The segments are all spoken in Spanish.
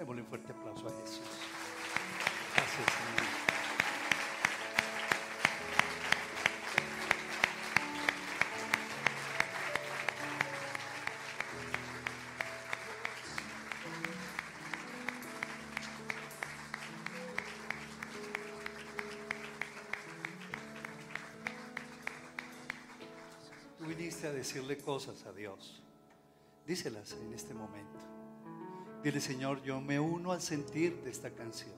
Démosle un fuerte aplauso a Jesús. Gracias, Señor. Tú viniste a decirle cosas a Dios. Díselas en este momento. Dile, Señor, yo me uno al sentir de esta canción.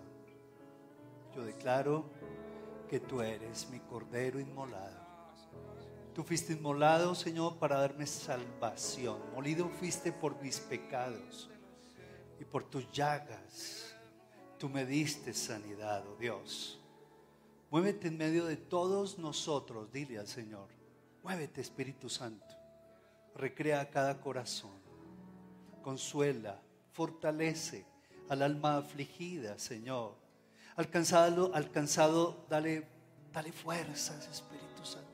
Yo declaro que tú eres mi cordero inmolado. Tú fuiste inmolado, Señor, para darme salvación. Molido fuiste por mis pecados y por tus llagas. Tú me diste sanidad, oh Dios. Muévete en medio de todos nosotros, dile al Señor. Muévete, Espíritu Santo. Recrea cada corazón. Consuela, fortalece al alma afligida, Señor. Alcanzado, alcanzado, dale, dale fuerzas, Espíritu Santo.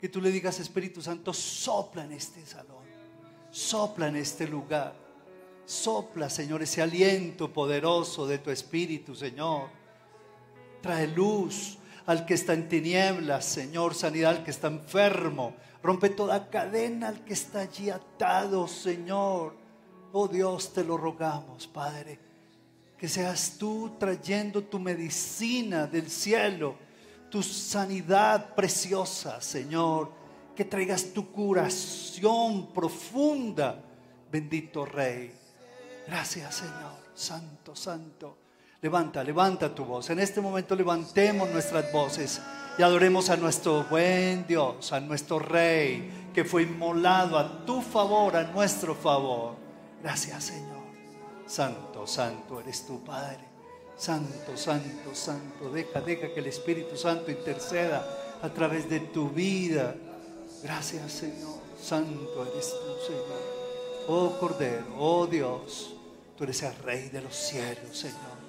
Que tú le digas, Espíritu Santo, sopla en este salón, sopla en este lugar. Sopla, Señor, ese aliento poderoso de tu Espíritu, Señor. Trae luz al que está en tinieblas, Señor, sanidad al que está enfermo. Rompe toda cadena al que está allí atado, Señor. Oh Dios, te lo rogamos, Padre. Que seas tú trayendo tu medicina del cielo, tu sanidad preciosa, Señor. Que traigas tu curación profunda, bendito Rey. Gracias, Señor. Santo, santo. Levanta, levanta tu voz. En este momento levantemos nuestras voces y adoremos a nuestro buen Dios, a nuestro Rey, que fue inmolado a tu favor, a nuestro favor. Gracias, Señor. Santo, santo eres tu Padre. Santo, santo, santo. Deja, deja que el Espíritu Santo interceda a través de tu vida. Gracias, Señor. Santo eres tú, Señor. Oh Cordero, oh Dios, tú eres el Rey de los cielos, Señor.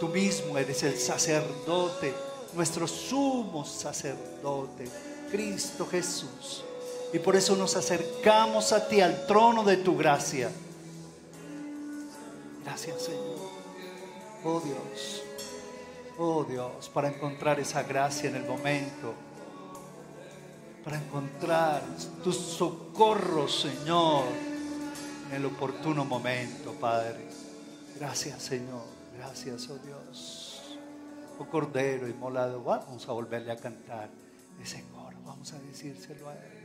Tú mismo eres el sacerdote, nuestro sumo sacerdote, Cristo Jesús. Y por eso nos acercamos a ti, al trono de tu gracia. Gracias, Señor. Oh Dios, oh Dios, para encontrar esa gracia en el momento, para encontrar tu socorro, Señor, en el oportuno momento, Padre. Gracias, Señor. Gracias, oh Dios. Oh Cordero inmolado, vamos a volverle a cantar ese coro. Vamos a decírselo a Él.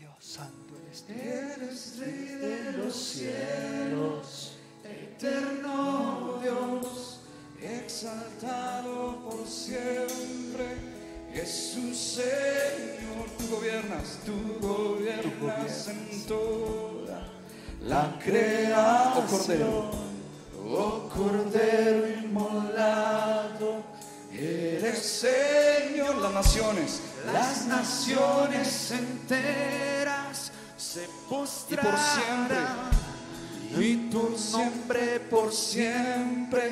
Dios Santo eres. Eres Rey de los cielos, eterno Dios, exaltado por siempre. Jesús Señor, tú gobiernas, tú gobiernas en toda la creación. Oh Cordero. Oh Cordero inmolado, eres Señor, las naciones, las naciones enteras se postrarán y tu nombre por siempre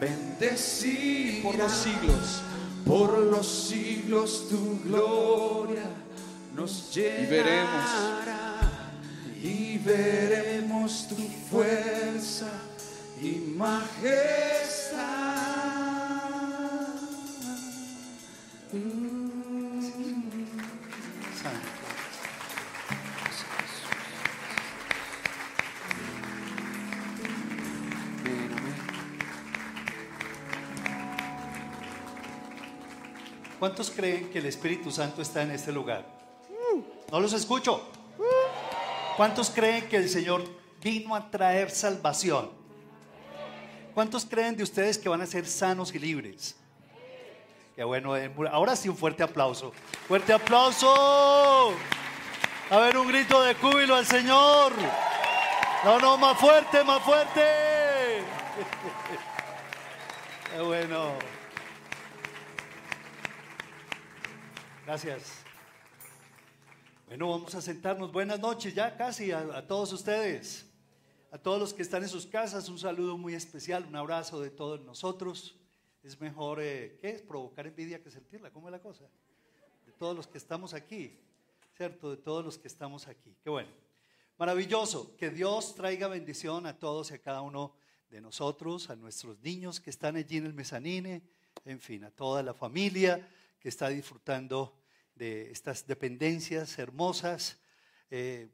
bendecido Por los siglos. por los siglos tu gloria nos llenará Y veremos. y veremos tu fuerza y majestad. ¿Cuántos creen que el Espíritu Santo está en este lugar? No los escucho. ¿Cuántos creen que el Señor vino a traer salvación? ¿Cuántos creen de ustedes que van a ser sanos y libres? Qué bueno, eh, ahora sí un fuerte aplauso. Fuerte aplauso. A ver, un grito de júbilo al Señor. No, no, más fuerte, más fuerte. Qué bueno. Gracias. Bueno, vamos a sentarnos. Buenas noches ya casi a, a todos ustedes. A todos los que están en sus casas, un saludo muy especial, un abrazo de todos nosotros. Es mejor, eh, ¿qué es? Provocar envidia que sentirla. ¿Cómo es la cosa? De todos los que estamos aquí, ¿cierto? De todos los que estamos aquí. Qué bueno. Maravilloso. Que Dios traiga bendición a todos y a cada uno de nosotros, a nuestros niños que están allí en el mezanine, en fin, a toda la familia está disfrutando de estas dependencias hermosas. Eh,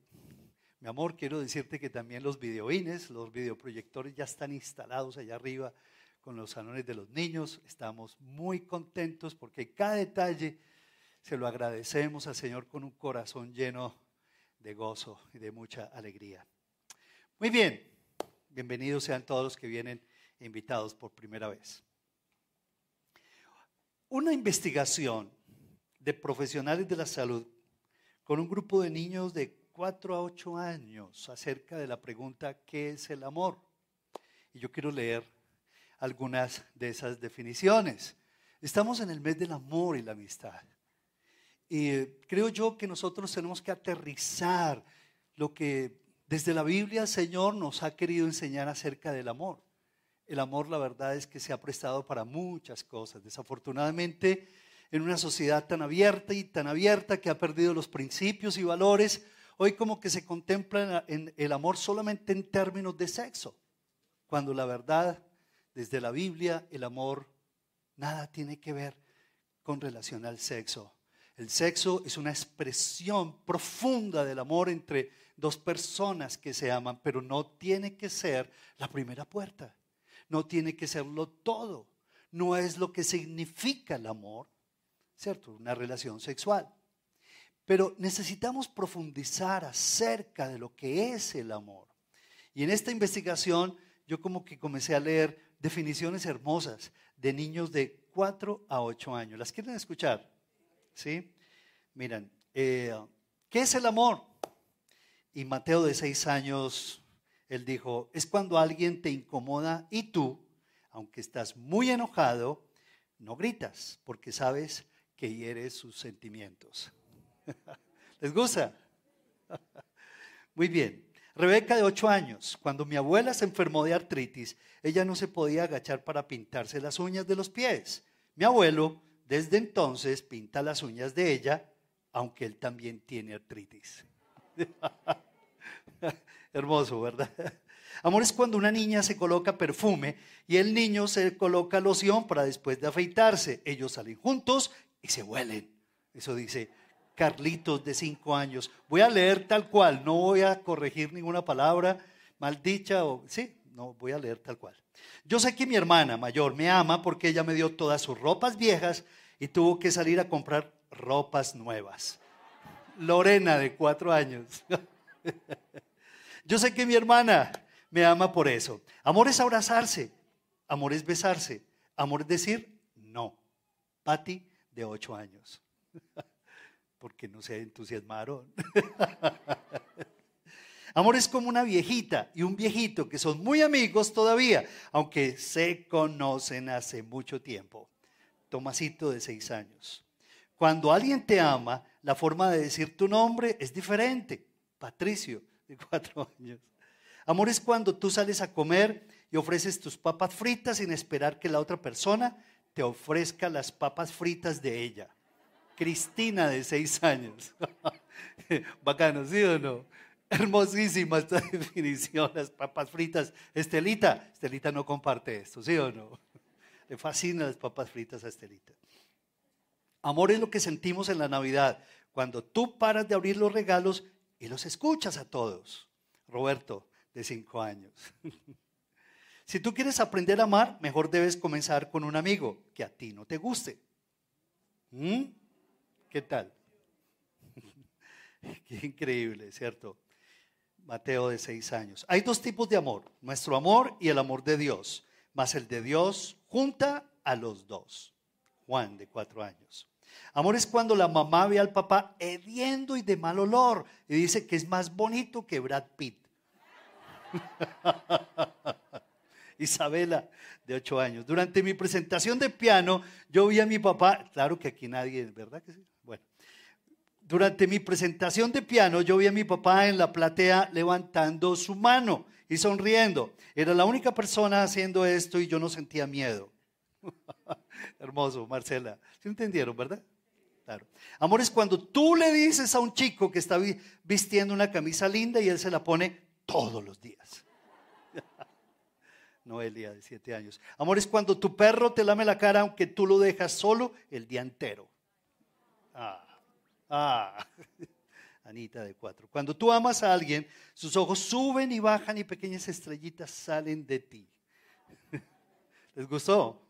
mi amor, quiero decirte que también los videoines, los videoproyectores ya están instalados allá arriba con los salones de los niños. Estamos muy contentos porque cada detalle se lo agradecemos al Señor con un corazón lleno de gozo y de mucha alegría. Muy bien, bienvenidos sean todos los que vienen invitados por primera vez. Una investigación de profesionales de la salud con un grupo de niños de 4 a 8 años acerca de la pregunta ¿qué es el amor? Y yo quiero leer algunas de esas definiciones. Estamos en el mes del amor y la amistad. Y creo yo que nosotros tenemos que aterrizar lo que desde la Biblia el Señor nos ha querido enseñar acerca del amor. El amor, la verdad es que se ha prestado para muchas cosas. Desafortunadamente, en una sociedad tan abierta y tan abierta que ha perdido los principios y valores, hoy como que se contempla el amor solamente en términos de sexo, cuando la verdad, desde la Biblia, el amor nada tiene que ver con relación al sexo. El sexo es una expresión profunda del amor entre dos personas que se aman, pero no tiene que ser la primera puerta, no tiene que serlo todo, no es lo que significa el amor, ¿cierto? Una relación sexual. Pero necesitamos profundizar acerca de lo que es el amor. Y en esta investigación yo como que comencé a leer definiciones hermosas de niños de 4 a 8 años. ¿Las quieren escuchar? ¿Sí? Miren, eh, ¿qué es el amor? Y Mateo de 6 años, él dijo, es cuando alguien te incomoda y tú, aunque estás muy enojado, no gritas porque sabes que hieres sus sentimientos. ¿Les gusta? Muy bien. Rebeca de 8 años, cuando mi abuela se enfermó de artritis, ella no se podía agachar para pintarse las uñas de los pies. Mi abuelo, desde entonces, pinta las uñas de ella, aunque él también tiene artritis. Hermoso, ¿verdad? Amor es cuando una niña se coloca perfume y el niño se coloca loción para después de afeitarse. Ellos salen juntos y se huelen. Eso dice Carlitos de cinco años. Voy a leer tal cual, no voy a corregir ninguna palabra maldicha o sí, no voy a leer tal cual. Yo sé que mi hermana mayor me ama porque ella me dio todas sus ropas viejas y tuvo que salir a comprar ropas nuevas. Lorena de cuatro años. Yo sé que mi hermana me ama por eso. Amor es abrazarse, amor es besarse, amor es decir no. Patti de ocho años. Porque no se entusiasmaron. Amor es como una viejita y un viejito que son muy amigos todavía, aunque se conocen hace mucho tiempo. Tomasito de seis años. Cuando alguien te ama, la forma de decir tu nombre es diferente. Patricio, de cuatro años. Amor es cuando tú sales a comer y ofreces tus papas fritas sin esperar que la otra persona te ofrezca las papas fritas de ella. Cristina, de seis años. Bacano, ¿sí o no? Hermosísima esta definición, las papas fritas. Estelita, Estelita no comparte esto, ¿sí o no? Le fascinan las papas fritas a Estelita. Amor es lo que sentimos en la Navidad, cuando tú paras de abrir los regalos y los escuchas a todos. Roberto, de cinco años. si tú quieres aprender a amar, mejor debes comenzar con un amigo que a ti no te guste. ¿Mm? ¿Qué tal? Qué increíble, ¿cierto? Mateo de seis años. Hay dos tipos de amor, nuestro amor y el amor de Dios, más el de Dios junta a los dos. Juan de cuatro años. Amor es cuando la mamá ve al papá hediendo y de mal olor y dice que es más bonito que Brad Pitt. Isabela, de ocho años. Durante mi presentación de piano, yo vi a mi papá, claro que aquí nadie, ¿verdad que sí? Bueno, durante mi presentación de piano, yo vi a mi papá en la platea levantando su mano y sonriendo. Era la única persona haciendo esto y yo no sentía miedo. Hermoso, Marcela. ¿Sí entendieron, verdad? Claro. Amor es cuando tú le dices a un chico que está vistiendo una camisa linda y él se la pone todos los días. Noelia, de siete años. Amor es cuando tu perro te lame la cara aunque tú lo dejas solo el día entero. Ah, ah. Anita de cuatro. Cuando tú amas a alguien, sus ojos suben y bajan y pequeñas estrellitas salen de ti. ¿Les gustó?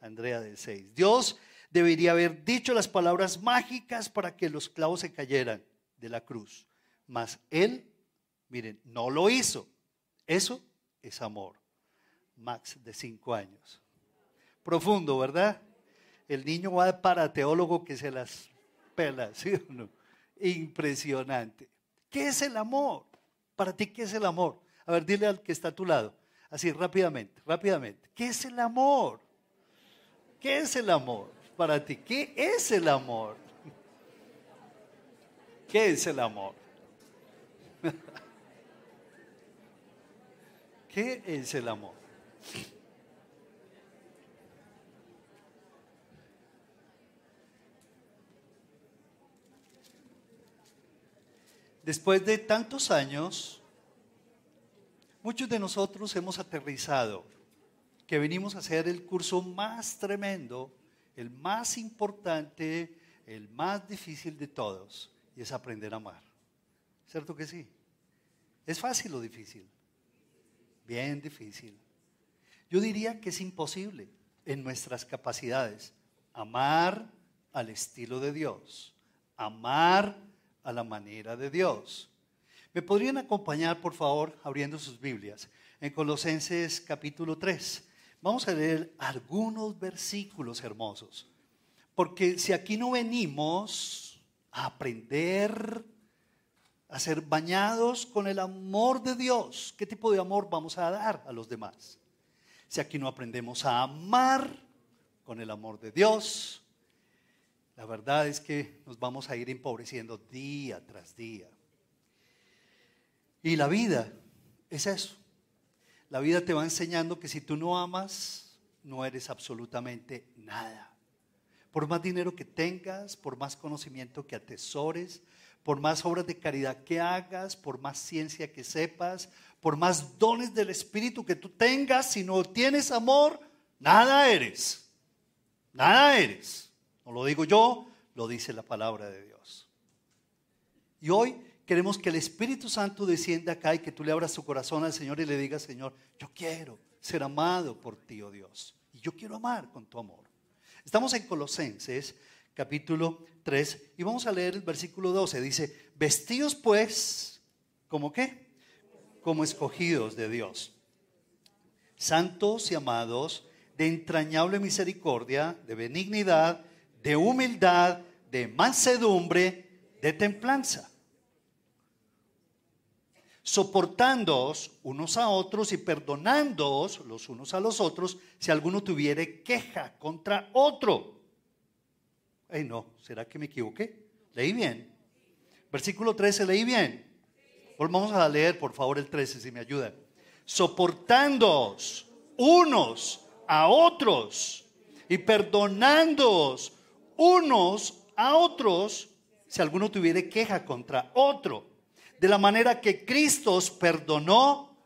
Andrea de seis. Dios debería haber dicho las palabras mágicas para que los clavos se cayeran de la cruz. Mas Él, miren, no lo hizo. Eso es amor. Max de cinco años. Profundo, ¿verdad? El niño va para teólogo que se las pela, ¿sí o no? Impresionante. ¿Qué es el amor? Para ti, ¿qué es el amor? A ver, dile al que está a tu lado, así rápidamente, rápidamente. ¿Qué es el amor? ¿Qué es el amor para ti? ¿Qué es el amor? ¿Qué es el amor? ¿Qué es el amor? Después de tantos años, muchos de nosotros hemos aterrizado que venimos a hacer el curso más tremendo, el más importante, el más difícil de todos, y es aprender a amar. ¿Cierto que sí? ¿Es fácil o difícil? Bien difícil. Yo diría que es imposible en nuestras capacidades amar al estilo de Dios, amar a la manera de Dios. ¿Me podrían acompañar, por favor, abriendo sus Biblias en Colosenses capítulo 3? Vamos a leer algunos versículos hermosos, porque si aquí no venimos a aprender a ser bañados con el amor de Dios, ¿qué tipo de amor vamos a dar a los demás? Si aquí no aprendemos a amar con el amor de Dios, la verdad es que nos vamos a ir empobreciendo día tras día. Y la vida es eso. La vida te va enseñando que si tú no amas, no eres absolutamente nada. Por más dinero que tengas, por más conocimiento que atesores, por más obras de caridad que hagas, por más ciencia que sepas, por más dones del Espíritu que tú tengas, si no tienes amor, nada eres. Nada eres. No lo digo yo, lo dice la palabra de Dios. Y hoy queremos que el Espíritu Santo descienda acá y que tú le abras tu corazón al Señor y le digas, Señor, yo quiero ser amado por ti, oh Dios. Y yo quiero amar con tu amor. Estamos en Colosenses capítulo 3 y vamos a leer el versículo 12. Dice, vestidos pues, ¿como qué? Como escogidos de Dios. Santos y amados, de entrañable misericordia, de benignidad, de humildad, de mansedumbre, de templanza. Soportándoos unos a otros y perdonándoos los unos a los otros si alguno tuviere queja contra otro. Ay, no, ¿será que me equivoqué? Leí bien. Versículo 13, leí bien. Volvamos a leer, por favor, el 13, si me ayuda. Soportándoos unos a otros y perdonándoos unos a otros si alguno tuviera queja contra otro. De la manera que Cristo os perdonó.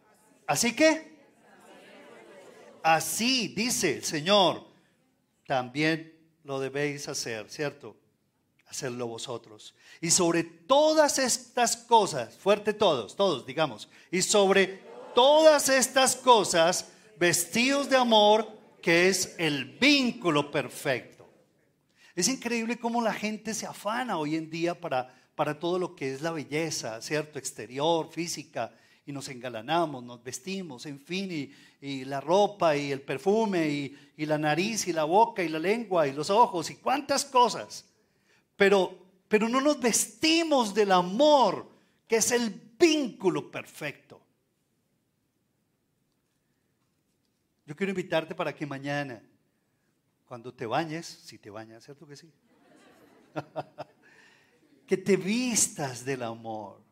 Así que, así dice el Señor, también lo debéis hacer, ¿cierto? Hacerlo vosotros. Y sobre todas estas cosas, fuerte todos, todos, digamos, y sobre todas estas cosas, vestidos de amor, que es el vínculo perfecto. Es increíble cómo la gente se afana hoy en día para, para todo lo que es la belleza, ¿cierto? Exterior, física, y nos engalanamos, nos vestimos, en fin, y, la ropa, y el perfume, y, y, la nariz, y la boca, y la lengua, y los ojos, y cuántas cosas. Pero, pero no nos vestimos del amor, que es el vínculo perfecto. Yo quiero invitarte para que mañana cuando te bañes, si te bañas, ¿cierto que sí? que te vistas del amor.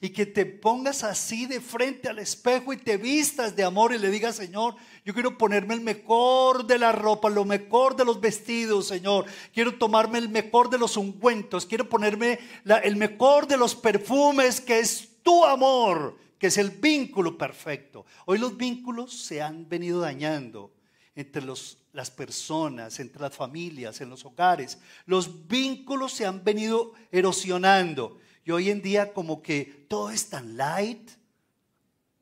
y que te pongas así de frente al espejo y te vistas de amor y le digas, Señor, yo quiero ponerme el mejor de la ropa, lo mejor de los vestidos, Señor. Quiero tomarme el mejor de los ungüentos, quiero ponerme el mejor de los perfumes, que es tu amor, que es el vínculo perfecto. Hoy los vínculos se han venido dañando entre los, las personas, entre las familias, en los hogares. Los vínculos se han venido erosionando. Y hoy en día como que todo es tan light.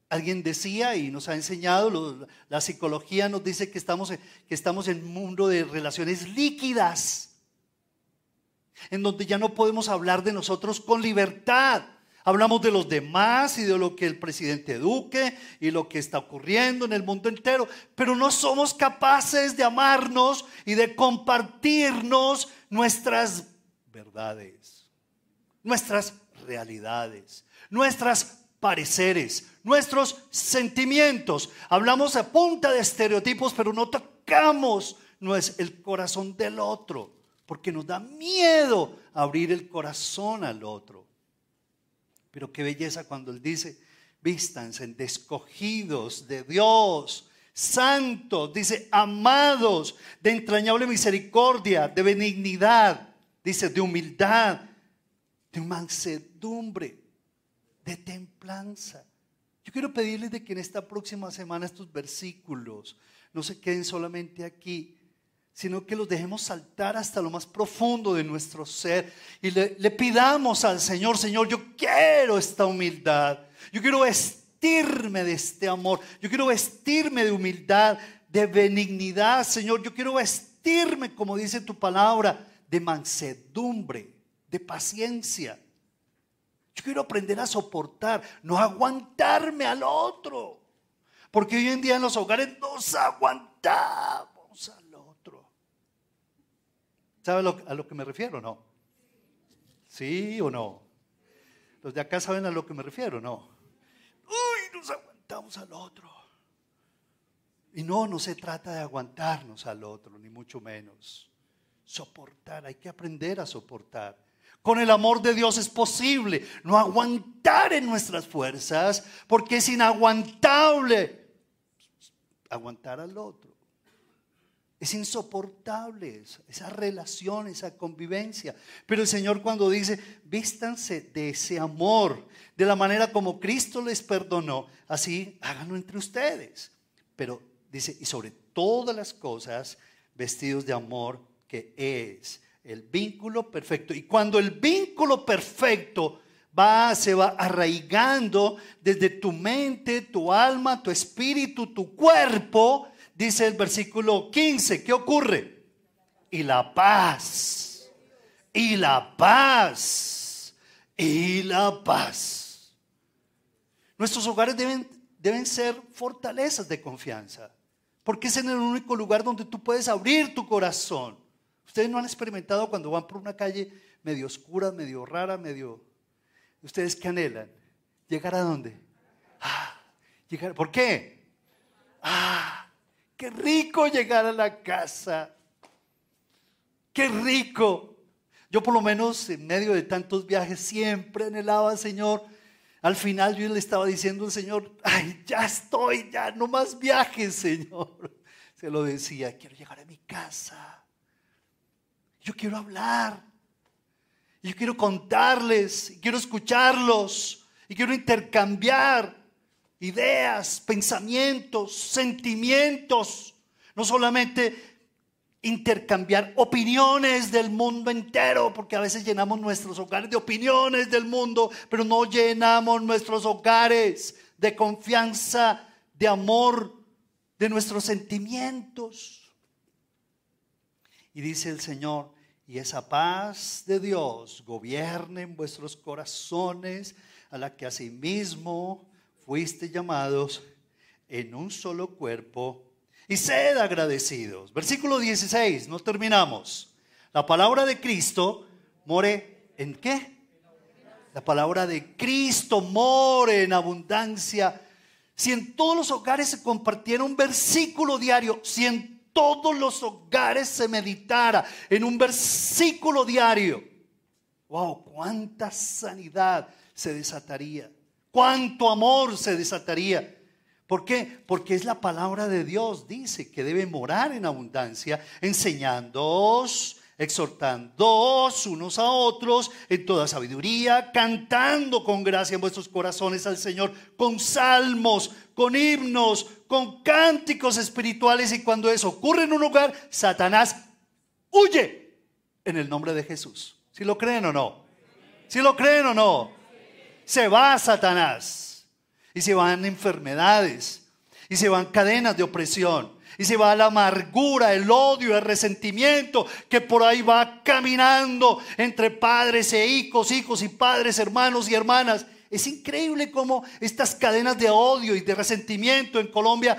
Alguien decía y nos ha enseñado, la psicología nos dice que estamos, que estamos en un mundo de relaciones líquidas, en donde ya no podemos hablar de nosotros con libertad. Hablamos de los demás y de lo que el presidente Duque y lo que está ocurriendo en el mundo entero, pero no somos capaces de amarnos y de compartirnos nuestras verdades nuestras realidades, nuestras pareceres, nuestros sentimientos. Hablamos a punta de estereotipos, pero no tocamos no es el corazón del otro, porque nos da miedo abrir el corazón al otro. Pero qué belleza cuando él dice, vístanse en descogidos de Dios, santos, dice, amados, de entrañable misericordia, de benignidad, dice, de humildad, de mansedumbre, de templanza. Yo quiero pedirles de que en esta próxima semana estos versículos no se queden solamente aquí, sino que los dejemos saltar hasta lo más profundo de nuestro ser y le, pidamos al Señor, Señor, yo quiero esta humildad, yo quiero vestirme de este amor, yo quiero vestirme de humildad, de benignidad, Señor, yo quiero vestirme, como dice tu palabra, de mansedumbre de paciencia. Yo quiero aprender a soportar, no aguantarme al otro. Porque hoy en día en los hogares nos aguantamos. ¿Sabe a lo que me refiero no? ¿Sí o no? Los de acá saben a lo que me refiero, ¿no? Uy, nos aguantamos al otro. Y no, no se trata de aguantarnos al otro, ni mucho menos. Soportar, hay que aprender a soportar. Con el amor de Dios es posible no aguantar en nuestras fuerzas porque es inaguantable aguantar al otro. Es insoportable esa relación, esa convivencia. Pero el Señor cuando dice, vístanse de ese amor, de la manera como Cristo les perdonó, así háganlo entre ustedes. Pero dice, y sobre todas las cosas, vestidos de amor, que es el vínculo perfecto. Y cuando el vínculo perfecto va, se va arraigando desde tu mente, tu alma, tu espíritu, tu cuerpo, dice el versículo 15, ¿qué ocurre? Y la paz, y la paz, y la paz. Nuestros hogares deben, deben ser fortalezas de confianza, porque es el único lugar donde tú puedes abrir tu corazón Ustedes no han experimentado cuando van por una calle medio oscura, medio rara, medio... ¿Ustedes qué anhelan? ¿Llegar a dónde? Ah, llegar... ¿Por qué? Ah, qué rico llegar a la casa. Qué rico. Yo por lo menos en medio de tantos viajes siempre anhelaba, Señor. Al final yo le estaba diciendo al Señor, ay, ya estoy, ya no más viajes, Señor. Se lo decía, quiero llegar a mi casa. Yo quiero hablar. Yo quiero contarles. Quiero escucharlos. Y quiero intercambiar ideas, pensamientos, sentimientos. No solamente intercambiar opiniones del mundo entero, porque a veces llenamos nuestros hogares de opiniones del mundo, pero no llenamos nuestros hogares de confianza, de amor, de nuestros sentimientos. Y dice el Señor, y esa paz de Dios gobierne en vuestros corazones, a la que asimismo fuiste llamados en un solo cuerpo, y sed agradecidos. Versículo 16, no terminamos. La palabra de Cristo more en qué? La palabra de Cristo more en abundancia. Si en todos los hogares se compartiera un versículo diario, si en todos los hogares se meditara en un versículo diario. Wow, cuánta sanidad se desataría. Cuánto amor se desataría. ¿Por qué? Porque es la palabra de Dios, dice que debe morar en abundancia, enseñándoos, exhortándoos unos a otros en toda sabiduría, cantando con gracia en vuestros corazones al Señor, con salmos, con himnos, con cánticos espirituales. Y cuando eso ocurre en un lugar, Satanás huye en el nombre de Jesús. ¿Si lo creen o no? ¿Si lo creen o no? Se va Satanás y se van enfermedades, y se van cadenas de opresión, y se va la amargura, el odio, el resentimiento que por ahí va caminando entre padres e hijos, hijos y padres, hermanos y hermanas. Es increíble cómo estas cadenas de odio y de resentimiento en Colombia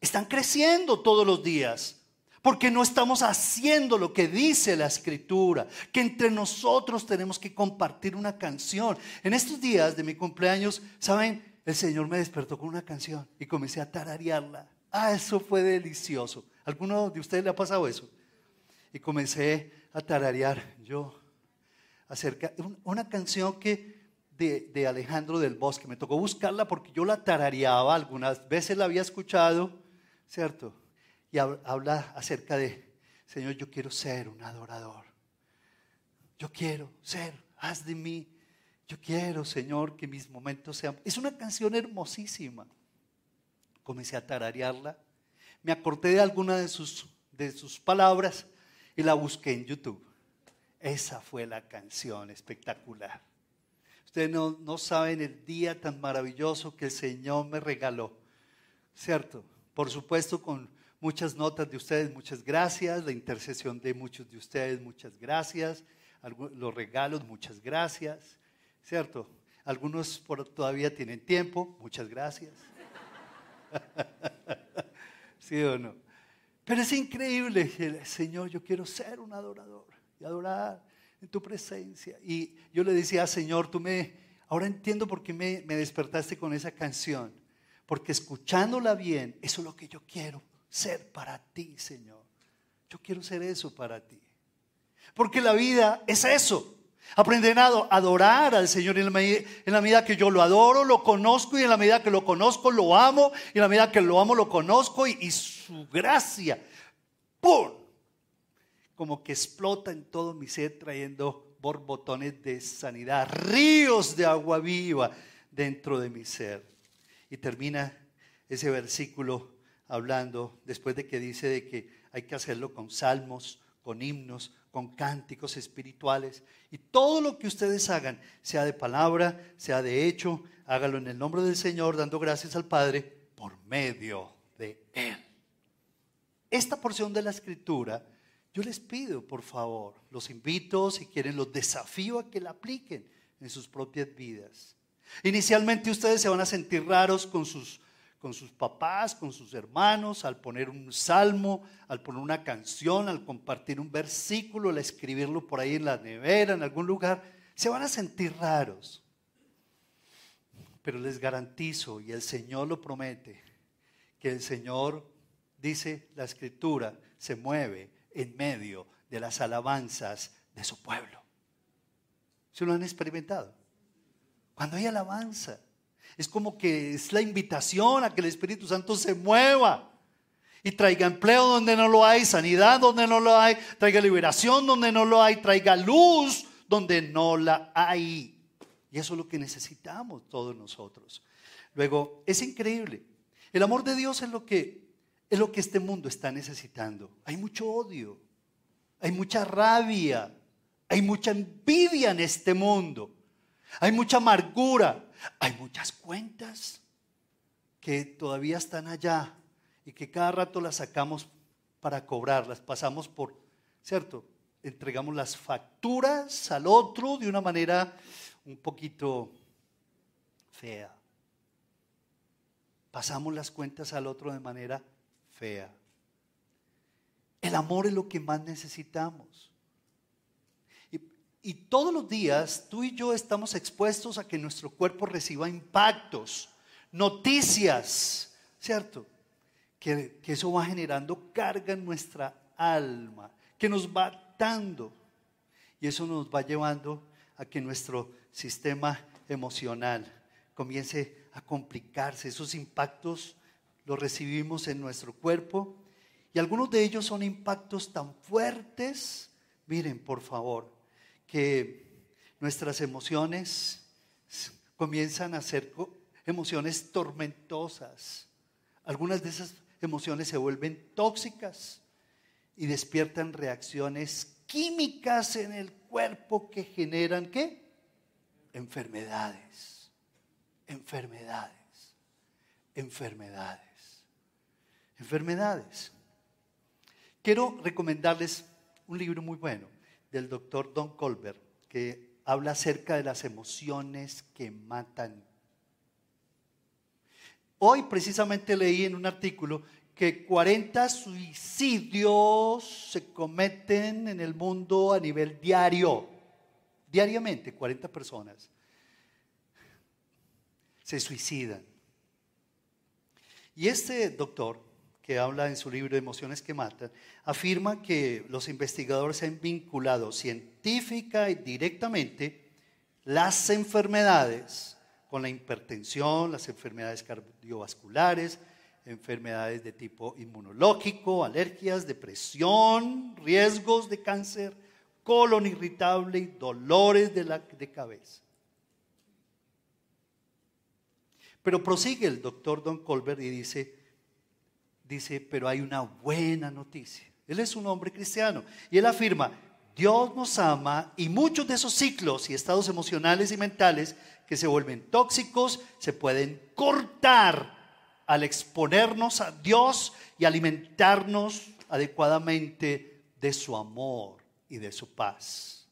están creciendo todos los días. Porque no estamos haciendo lo que dice la escritura, que entre nosotros tenemos que compartir una canción. En estos días de mi cumpleaños, ¿saben? el Señor me despertó con una canción y comencé a tararearla. Ah, eso fue delicioso. ¿Alguno de ustedes le ha pasado eso? Y comencé a tararear yo acerca una canción que de, de, Alejandro del Bosque. Me tocó buscarla porque yo la tarareaba, algunas veces la había escuchado, ¿cierto? Y habla acerca de, Señor, yo quiero ser un adorador. Yo quiero ser, haz de mí yo quiero, Señor, que mis momentos sean... Es una canción hermosísima. Comencé a tararearla. Me acordé de alguna de sus, de sus palabras y la busqué en YouTube. Esa fue la canción espectacular. Ustedes no, no saben el día tan maravilloso que el Señor me regaló. ¿Cierto? Por supuesto, con muchas notas de ustedes, muchas gracias. La intercesión de muchos de ustedes, muchas gracias. Los regalos, muchas gracias. ¿cierto? Algunos todavía tienen tiempo, muchas gracias. ¿Sí o no? Pero es increíble, Señor, yo quiero ser un adorador y adorar en tu presencia. Y yo le decía, Señor, tú me, ahora entiendo por qué me, me despertaste con esa canción. Porque escuchándola bien, eso es lo que yo quiero ser para ti, Señor. Yo quiero ser eso para ti. Porque la vida es eso. Aprender a adorar al Señor en la, medida, que yo lo adoro, lo conozco y en la medida que lo conozco, lo amo y en la medida que lo amo, lo conozco y, y su gracia, ¡pum! Como que explota en todo mi ser trayendo borbotones de sanidad, ríos de agua viva dentro de mi ser. Y termina ese versículo hablando después de que dice de que hay que hacerlo con salmos, con himnos, con cánticos espirituales. Y todo lo que ustedes hagan, sea de palabra, sea de hecho, hágalo en el nombre del Señor, dando gracias al Padre por medio de Él. Esta porción de la escritura, yo les pido, por favor, los invito, si quieren, los desafío a que la apliquen en sus propias vidas. Inicialmente ustedes se van a sentir raros con sus con sus papás, con sus hermanos, al poner un salmo, al poner una canción, al compartir un versículo, al escribirlo por ahí en la nevera, en algún lugar, se van a sentir raros. Pero les garantizo, y el Señor lo promete, que el Señor, dice la escritura, se mueve en medio de las alabanzas de su pueblo. ¿Se lo han experimentado? Cuando hay alabanza, es como que es la invitación a que el Espíritu Santo se mueva y traiga empleo donde no lo hay, sanidad donde no lo hay, traiga liberación donde no lo hay, traiga luz donde no la hay. Y eso es lo que necesitamos todos nosotros. Luego, es increíble. El amor de Dios es lo que es lo que este mundo está necesitando. Hay mucho odio, hay mucha rabia, hay mucha envidia en este mundo. Hay mucha amargura, hay muchas cuentas que todavía están allá y que cada rato las sacamos para cobrarlas. Pasamos por, ¿cierto? Entregamos las facturas al otro de una manera un poquito fea. Pasamos las cuentas al otro de manera fea. El amor es lo que más necesitamos. Y todos los días tú y yo estamos expuestos a que nuestro cuerpo reciba impactos, noticias, ¿cierto? Que, eso va generando carga en nuestra alma, que nos va atando. Y eso nos va llevando a que nuestro sistema emocional comience a complicarse. Esos impactos los recibimos en nuestro cuerpo y algunos de ellos son impactos tan fuertes, miren por favor, que nuestras emociones comienzan a ser emociones tormentosas. Algunas de esas emociones se vuelven tóxicas y despiertan reacciones químicas en el cuerpo que generan qué? Enfermedades, enfermedades, enfermedades, enfermedades. Quiero recomendarles un libro muy bueno del doctor Don Colbert que habla acerca de las emociones que matan. Hoy precisamente leí en un artículo que 40 suicidios se cometen en el mundo a nivel diario. Diariamente, 40 personas se suicidan. Y este doctor, que habla en su libro Emociones que Matan, afirma que los investigadores han vinculado científica y directamente las enfermedades con la hipertensión, las enfermedades cardiovasculares, enfermedades de tipo inmunológico, alergias, depresión, riesgos de cáncer, colon irritable y dolores de, la, de cabeza. Pero prosigue el doctor Don Colbert y dice, dice, pero hay una buena noticia. Él es un hombre cristiano y él afirma, Dios nos ama y muchos de esos ciclos y estados emocionales y mentales que se vuelven tóxicos se pueden cortar al exponernos a Dios y alimentarnos adecuadamente de su amor y de su paz.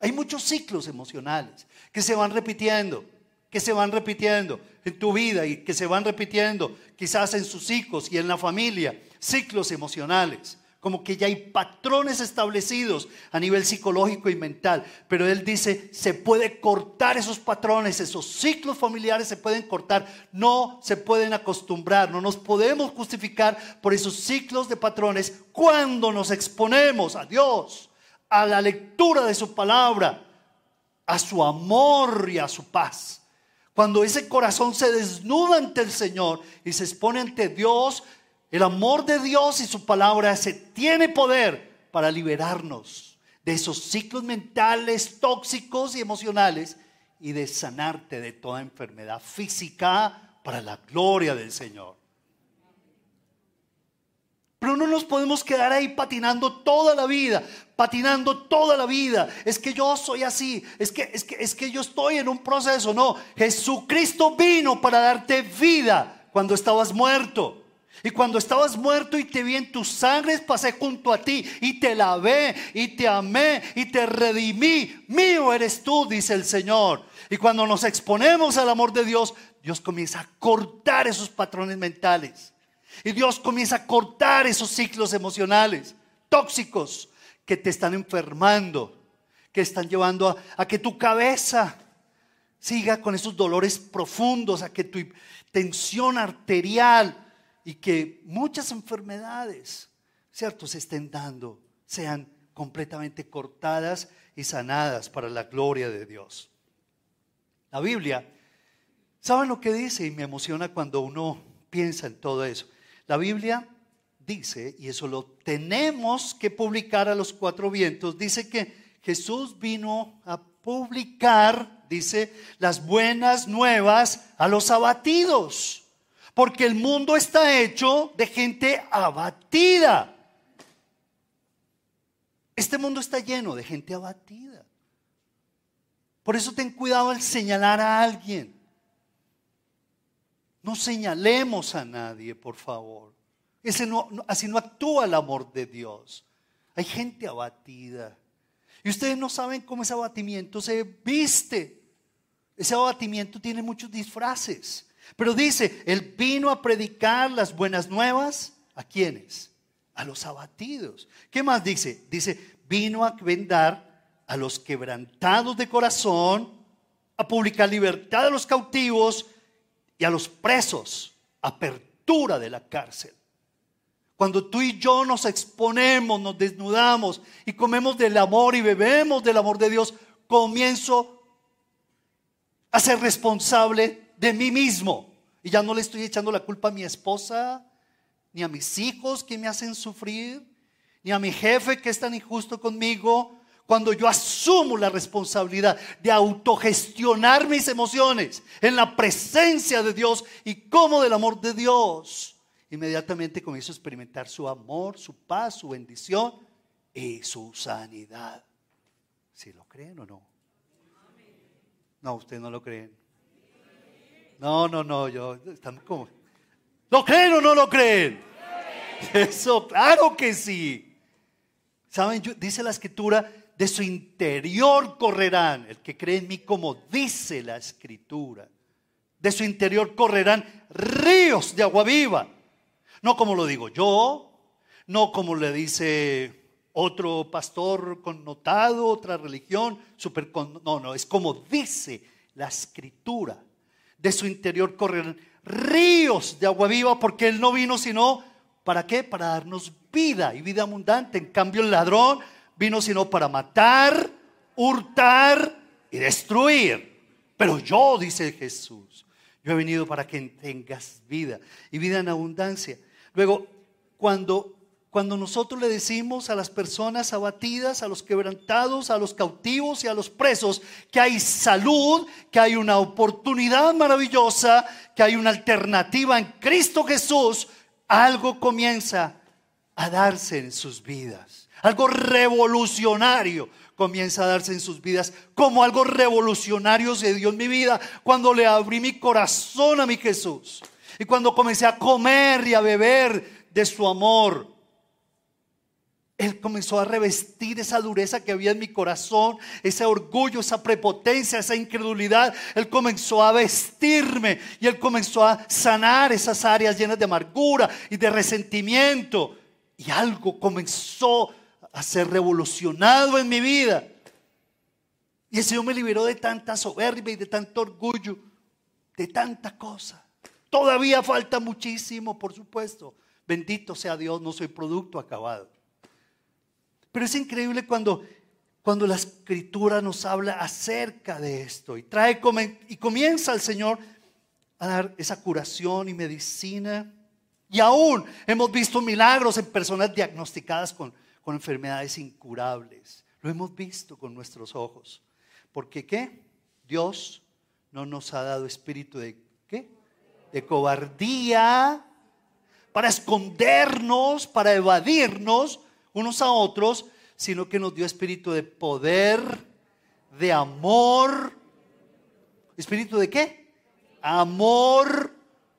Hay muchos ciclos emocionales que se van repitiendo, que se van repitiendo en tu vida y que se van repitiendo quizás en sus hijos y en la familia, ciclos emocionales como que ya hay patrones establecidos a nivel psicológico y mental. Pero él dice, se puede cortar esos patrones, esos ciclos familiares se pueden cortar, no se pueden acostumbrar, no nos podemos justificar por esos ciclos de patrones cuando nos exponemos a Dios, a la lectura de su palabra, a su amor y a su paz. Cuando ese corazón se desnuda ante el Señor y se expone ante Dios, el amor de Dios y su palabra se tiene poder para liberarnos de esos ciclos mentales tóxicos y emocionales y de sanarte de toda enfermedad física para la gloria del Señor. Pero no nos podemos quedar ahí patinando toda la vida, patinando toda la vida. Es que yo soy así, es que, es que, es que yo estoy en un proceso. No, Jesucristo vino para darte vida cuando estabas muerto. Y cuando estabas muerto y te vi en tus sangres, pasé junto a ti y te lavé y te amé y te redimí. Mío eres tú, dice el Señor. Y cuando nos exponemos al amor de Dios, Dios comienza a cortar esos patrones mentales. Y Dios comienza a cortar esos ciclos emocionales tóxicos que te están enfermando, que están llevando a, que tu cabeza siga con esos dolores profundos, a que tu tensión arterial y que muchas enfermedades, ¿cierto?, se estén dando, sean completamente cortadas y sanadas para la gloria de Dios. La Biblia, ¿saben lo que dice? Y me emociona cuando uno piensa en todo eso. La Biblia dice, y eso lo tenemos que publicar a los cuatro vientos, dice que Jesús vino a publicar, dice, las buenas nuevas a los abatidos. Porque el mundo está hecho de gente abatida. Este mundo está lleno de gente abatida. Por eso ten cuidado al señalar a alguien. No señalemos a nadie, por favor. Ese no, así no actúa el amor de Dios. Hay gente abatida. Y ustedes no saben cómo ese abatimiento se viste. Ese abatimiento tiene muchos disfraces. Pero dice, Él vino a predicar las buenas nuevas. ¿A quiénes? A los abatidos. ¿Qué más dice? Dice, vino a vendar a los quebrantados de corazón, a publicar libertad a los cautivos y a los presos, apertura de la cárcel. Cuando tú y yo nos exponemos, nos desnudamos y comemos del amor y bebemos del amor de Dios, comienzo a ser responsable de mí mismo. Y ya no le estoy echando la culpa a mi esposa, ni a mis hijos que me hacen sufrir, ni a mi jefe que es tan injusto conmigo. Cuando yo asumo la responsabilidad de autogestionar mis emociones en la presencia de Dios y como del amor de Dios, inmediatamente comienzo a experimentar su amor, su paz, su bendición y su sanidad. Si lo creen o no. No, ustedes no lo creen. No, no, no, yo, están como, ¿lo creen o no lo creen? Eso, claro que sí. ¿Saben? dice la escritura, de su interior correrán, el que cree en mí como dice la escritura, de su interior correrán ríos de agua viva. No como lo digo yo, no como le dice otro pastor connotado, otra religión, super no, no, es como dice la escritura. De su interior corren ríos de agua viva porque Él no vino sino, ¿para qué? Para darnos vida y vida abundante. En cambio el ladrón vino sino para matar, hurtar y destruir. Pero yo, dice Jesús, yo he venido para que tengas vida y vida en abundancia. Luego, cuando cuando nosotros le decimos a las personas abatidas, a los quebrantados, a los cautivos y a los presos que hay salud, que hay una oportunidad maravillosa, que hay una alternativa en Cristo Jesús, algo comienza a darse en sus vidas. Algo revolucionario comienza a darse en sus vidas, como algo revolucionario se dio en mi vida cuando le abrí mi corazón a mi Jesús. Y cuando comencé a comer y a beber de su amor él comenzó a revestir esa dureza que había en mi corazón, ese orgullo, esa prepotencia, esa incredulidad. Él comenzó a vestirme y Él comenzó a sanar esas áreas llenas de amargura y de resentimiento. Y algo comenzó a ser revolucionado en mi vida. Y el Señor me liberó de tanta soberbia y de tanto orgullo, de tanta cosa. Todavía falta muchísimo, por supuesto. Bendito sea Dios, no soy producto acabado. Pero es increíble cuando, cuando la escritura nos habla acerca de esto y trae y comienza el Señor a dar esa curación y medicina. Y aún hemos visto milagros en personas diagnosticadas con, con enfermedades incurables. Lo hemos visto con nuestros ojos. Porque qué? Dios no nos ha dado espíritu de qué? De cobardía para escondernos, para evadirnos unos a otros, sino que nos dio espíritu de poder, de amor. ¿Espíritu de qué? Amor,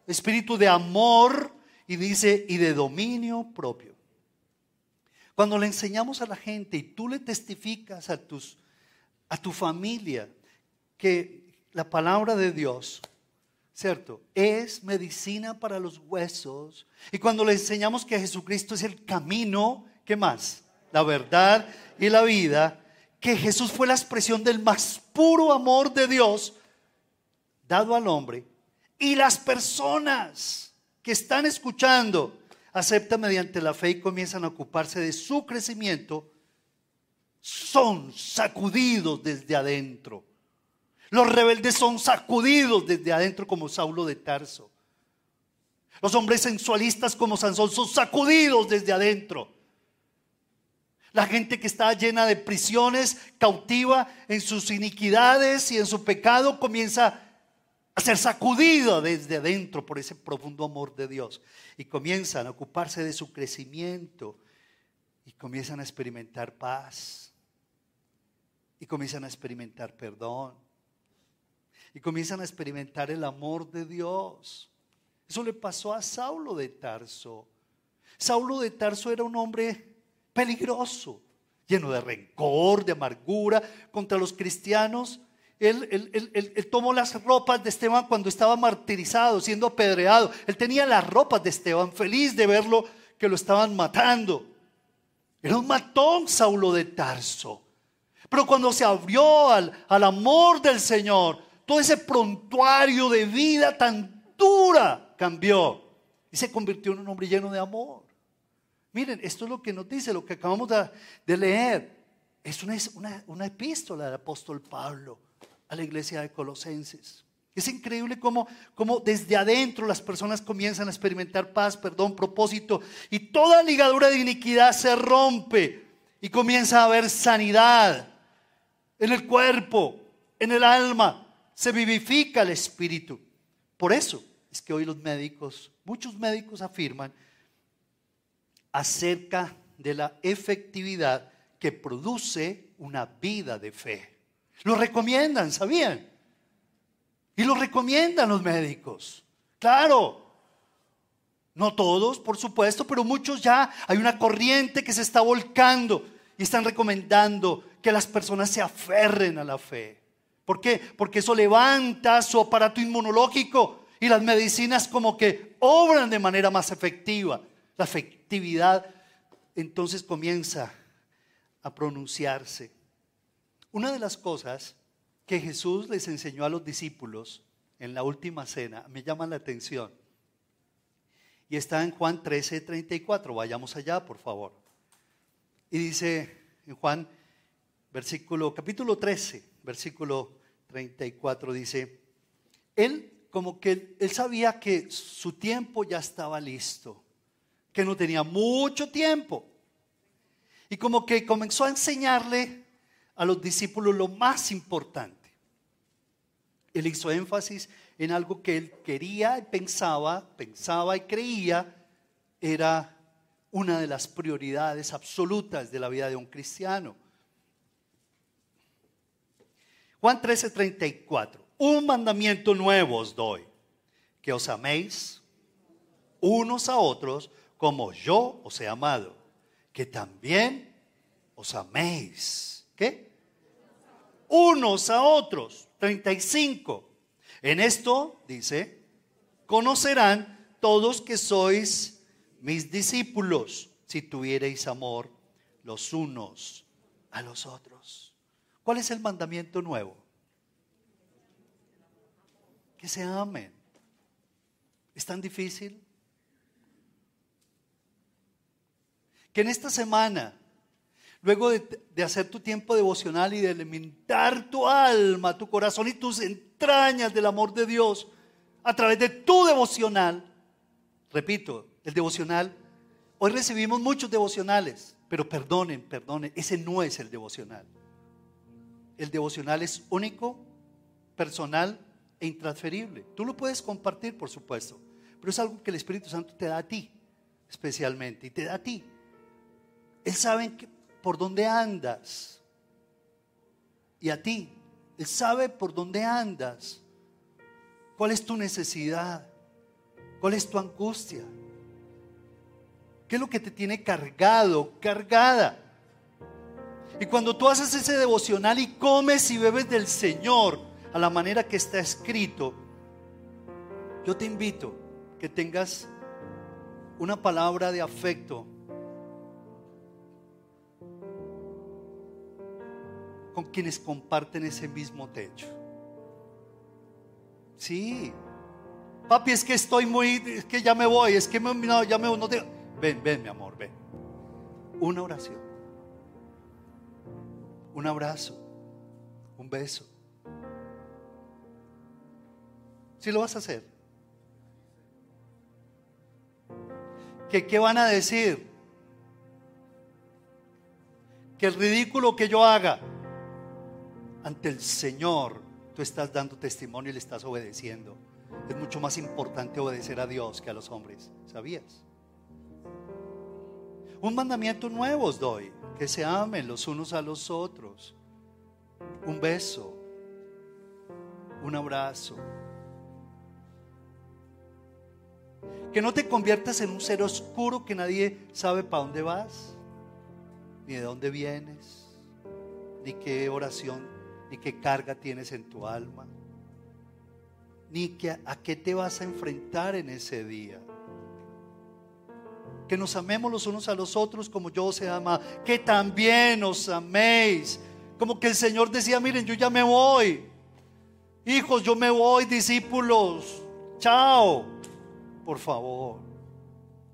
espíritu de amor y dice, y de dominio propio. Cuando le enseñamos a la gente y tú le testificas a, tus, a tu familia que la palabra de Dios, ¿cierto? Es medicina para los huesos. Y cuando le enseñamos que Jesucristo es el camino, ¿Qué más? La verdad y la vida. Que Jesús fue la expresión del más puro amor de Dios dado al hombre. Y las personas que están escuchando aceptan mediante la fe y comienzan a ocuparse de su crecimiento, son sacudidos desde adentro. Los rebeldes son sacudidos desde adentro como Saulo de Tarso. Los hombres sensualistas como Sansón son sacudidos desde adentro. La gente que está llena de prisiones, cautiva en sus iniquidades y en su pecado, comienza a ser sacudida desde adentro por ese profundo amor de Dios. Y comienzan a ocuparse de su crecimiento y comienzan a experimentar paz. Y comienzan a experimentar perdón. Y comienzan a experimentar el amor de Dios. Eso le pasó a Saulo de Tarso. Saulo de Tarso era un hombre peligroso, lleno de rencor, de amargura contra los cristianos. Él, tomó las ropas de Esteban cuando estaba martirizado, siendo apedreado. Él tenía las ropas de Esteban, feliz de verlo que lo estaban matando. Era un matón Saulo de Tarso. Pero cuando se abrió al, amor del Señor, todo ese prontuario de vida tan dura cambió y se convirtió en un hombre lleno de amor. Miren, esto es lo que nos dice, lo que acabamos de, leer. Es una, epístola del apóstol Pablo. A la iglesia de Colosenses. Es increíble cómo, cómo, desde adentro las personas comienzan a experimentar paz, perdón, propósito y toda ligadura de iniquidad se rompe y comienza a haber sanidad en el cuerpo, en el alma, se vivifica el espíritu. Por eso es que hoy los médicos, muchos médicos afirman acerca de la efectividad que produce una vida de fe. Lo recomiendan, ¿sabían? Y lo recomiendan los médicos. Claro. No todos, por supuesto, pero muchos ya hay una corriente que se está volcando y están recomendando que las personas se aferren a la fe. ¿Por qué? Porque eso levanta su aparato inmunológico y las medicinas como que obran de manera más efectiva. La efectividad entonces comienza a pronunciarse. Una de las cosas que Jesús les enseñó a los discípulos en la última cena me llama la atención. Y está en Juan 13, 34. Vayamos allá, por favor. Y dice en Juan, versículo, capítulo 13, versículo 34, dice, él como que él sabía que su tiempo ya estaba listo, que no tenía mucho tiempo. Y como que comenzó a enseñarle a los discípulos lo más importante. Él hizo énfasis en algo que él quería y pensaba, pensaba y creía era una de las prioridades absolutas de la vida de un cristiano. Juan 13:34. Un mandamiento nuevo os doy, que os améis unos a otros como yo os he amado, que también os améis. ¿Qué? Unos a otros. 35. En esto, dice, conocerán todos que sois mis discípulos si tuviereis amor los unos a los otros. ¿Cuál es el mandamiento nuevo? Que se amen. ¿Es tan difícil? Que en esta semana, luego de, hacer tu tiempo devocional y de alimentar tu alma, tu corazón y tus entrañas del amor de Dios a través de tu devocional, repito, el devocional, hoy recibimos muchos devocionales, pero perdonen, perdonen, ese no es el devocional. El devocional es único, personal e intransferible. Tú lo puedes compartir, por supuesto, pero es algo que el Espíritu Santo te da a ti, especialmente, y te da a ti. Él sabe por dónde andas. Y a ti. Él sabe por dónde andas. ¿Cuál es tu necesidad? ¿Cuál es tu angustia? ¿Qué es lo que te tiene cargado, cargada? Y cuando tú haces ese devocional y comes y bebes del Señor a la manera que está escrito, yo te invito que tengas una palabra de afecto con quienes comparten ese mismo techo. Sí. Papi, es que estoy muy, es que ya me voy, es que no, ya me no Ven, ven, mi amor, ven. Una oración. Un abrazo. Un beso. Si lo vas a hacer. ¿Qué, ¿Qué van a decir? Que el ridículo que yo haga ante el Señor, tú estás dando testimonio y le estás obedeciendo. Es mucho más importante obedecer a Dios que a los hombres. ¿Sabías? Un mandamiento nuevo os doy, que se amen los unos a los otros. Un beso, un abrazo. Que no te conviertas en un ser oscuro que nadie sabe para dónde vas, ni de dónde vienes, ni qué oración ni qué carga tienes en tu alma, ni que, a qué te vas a enfrentar en ese día. Que nos amemos los unos a los otros como yo os he amado, que también os améis. Como que el Señor decía, miren, yo ya me voy. Hijos, yo me voy, discípulos. Chao. Por favor,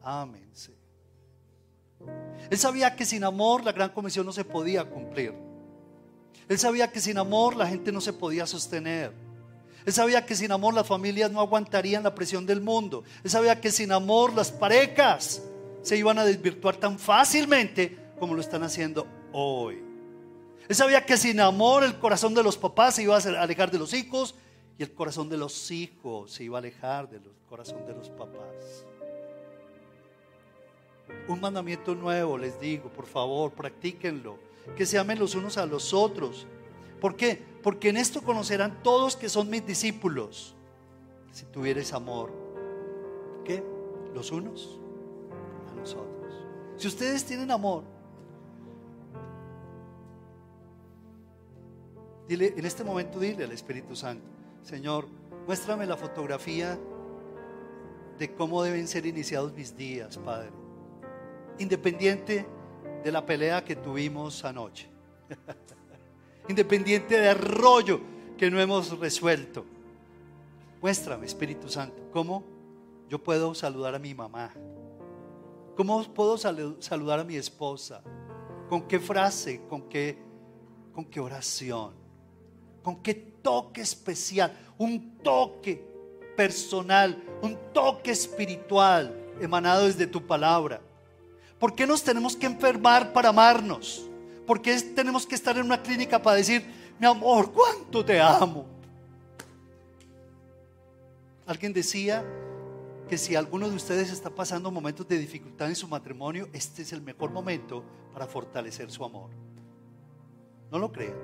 ámense. Él sabía que sin amor la gran comisión no se podía cumplir. Él sabía que sin amor la gente no se podía sostener. Él sabía que sin amor las familias no aguantarían la presión del mundo. Él sabía que sin amor las parejas se iban a desvirtuar tan fácilmente como lo están haciendo hoy. Él sabía que sin amor el corazón de los papás se iba a alejar de los hijos y el corazón de los hijos se iba a alejar del corazón de los papás. Un mandamiento nuevo les digo, por favor, practíquenlo. Que se amen los unos a los otros. ¿Por qué? Porque en esto conocerán todos que son mis discípulos. Si tuvieres amor, ¿qué? Los unos a los otros. Si ustedes tienen amor, dile, en este momento dile al Espíritu Santo, Señor, muéstrame la fotografía de cómo deben ser iniciados mis días, Padre. Independiente de la pelea que tuvimos anoche. Independiente del rollo que no hemos resuelto. Muéstrame, Espíritu Santo, cómo yo puedo saludar a mi mamá. ¿Cómo puedo saludar a mi esposa? ¿Con qué frase? ¿Con qué, con qué oración? ¿Con qué toque especial? Un toque personal, un toque espiritual emanado desde tu palabra. ¿Por qué nos tenemos que enfermar para amarnos? ¿Por qué tenemos que estar en una clínica para decir, mi amor, cuánto te amo? Alguien decía que si alguno de ustedes está pasando momentos de dificultad en su matrimonio, este es el mejor momento para fortalecer su amor. ¿No lo creen?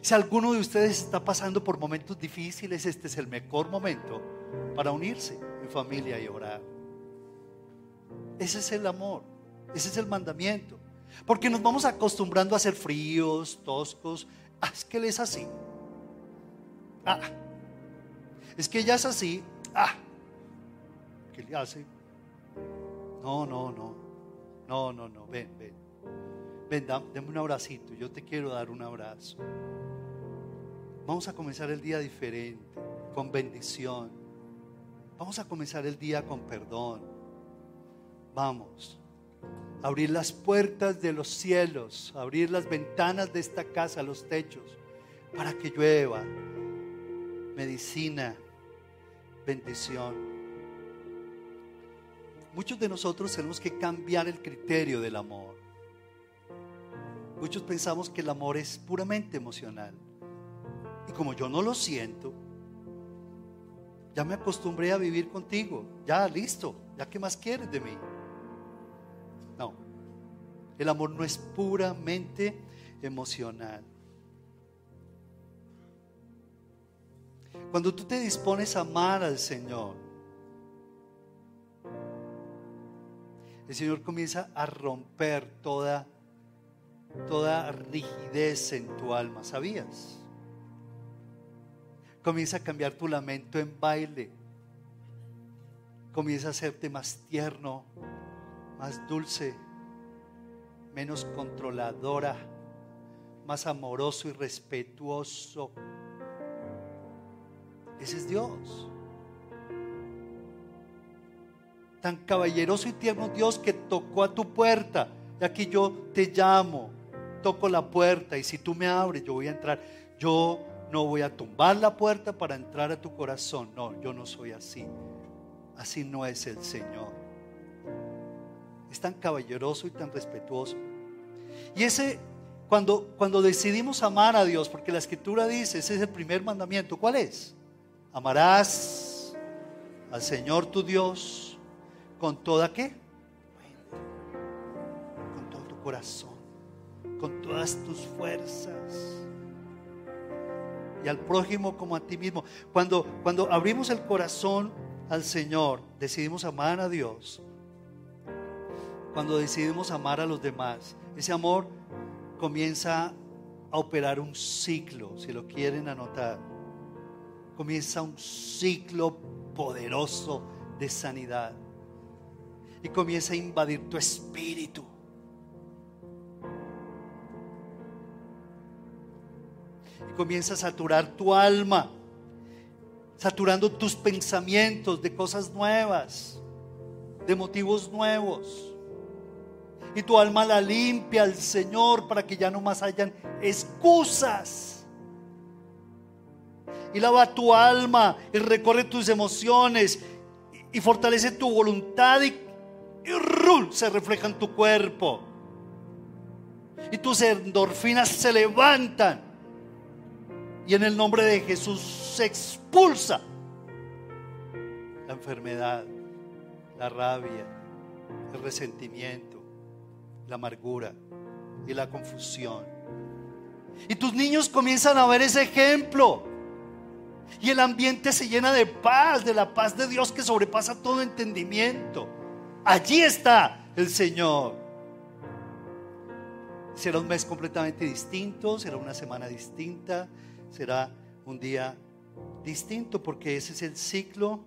Si alguno de ustedes está pasando por momentos difíciles, este es el mejor momento para unirse en familia y orar. Ese es el amor, ese es el mandamiento. Porque nos vamos acostumbrando a ser fríos, toscos. Ah, es que él es así. Ah, es que ella es así. Ah, ¿qué le hace? No, no, no. No, no, no. Ven, ven. Ven, dame un abracito. Yo te quiero dar un abrazo. Vamos a comenzar el día diferente, con bendición. Vamos a comenzar el día con perdón. Vamos abrir las puertas de los cielos, abrir las ventanas de esta casa, los techos, para que llueva medicina, bendición. Muchos de nosotros tenemos que cambiar el criterio del amor. Muchos pensamos que el amor es puramente emocional. Y como yo no lo siento, ya me acostumbré a vivir contigo. Ya, listo. ¿Ya qué más quieres de mí? El amor no es puramente emocional. Cuando tú te dispones a amar al Señor, el Señor comienza a romper toda, toda rigidez en tu alma. ¿Sabías? Comienza a cambiar tu lamento en baile. Comienza a hacerte más tierno, más dulce, menos controladora, más amoroso y respetuoso. Ese es Dios. Tan caballeroso y tierno Dios que tocó a tu puerta. Y aquí yo te llamo, toco la puerta y si tú me abres, yo voy a entrar. Yo no voy a tumbar la puerta para entrar a tu corazón. No, yo no soy así. Así no es el Señor. Es tan caballeroso y tan respetuoso. Y ese, cuando, cuando decidimos amar a Dios, porque la escritura dice, ese es el primer mandamiento, ¿cuál es? Amarás al Señor tu Dios con toda qué? Con todo tu corazón, con todas tus fuerzas y al prójimo como a ti mismo. Cuando, cuando abrimos el corazón al Señor, decidimos amar a Dios. Cuando decidimos amar a los demás, ese amor comienza a operar un ciclo, si lo quieren anotar. Comienza un ciclo poderoso de sanidad. Y comienza a invadir tu espíritu. comienza a saturar tu alma, saturando tus pensamientos de cosas nuevas, de motivos nuevos. Y tu alma la limpia al Señor para que ya no más hayan excusas. Y lava tu alma y recorre tus emociones y fortalece tu voluntad y, y se refleja en tu cuerpo. Y tus endorfinas se levantan. Y en el nombre de Jesús se expulsa la enfermedad, la rabia, el resentimiento, la amargura y la confusión. Y tus niños comienzan a ver ese ejemplo. Y el ambiente se llena de paz, de la paz de Dios que sobrepasa todo entendimiento. Allí está el Señor. Será un mes completamente distinto, será una semana distinta, será un día distinto porque ese es el ciclo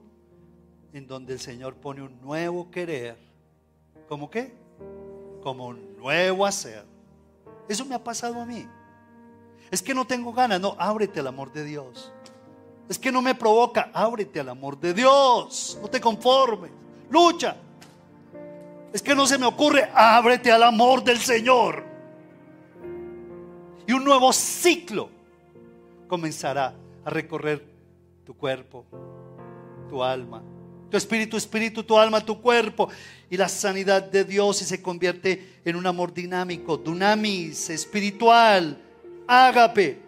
en donde el Señor pone un nuevo querer. ¿Cómo qué? Como un nuevo hacer. Eso me ha pasado a mí. Es que no tengo ganas, no, ábrete al amor de Dios. Es que no me provoca, ábrete al amor de Dios. No te conformes, lucha. Es que no se me ocurre, ábrete al amor del Señor. Y un nuevo ciclo comenzará a recorrer tu cuerpo, tu alma, tu espíritu, espíritu, tu alma, tu cuerpo. Y la sanidad de Dios y se convierte en un amor dinámico, dunamis, espiritual, ágape.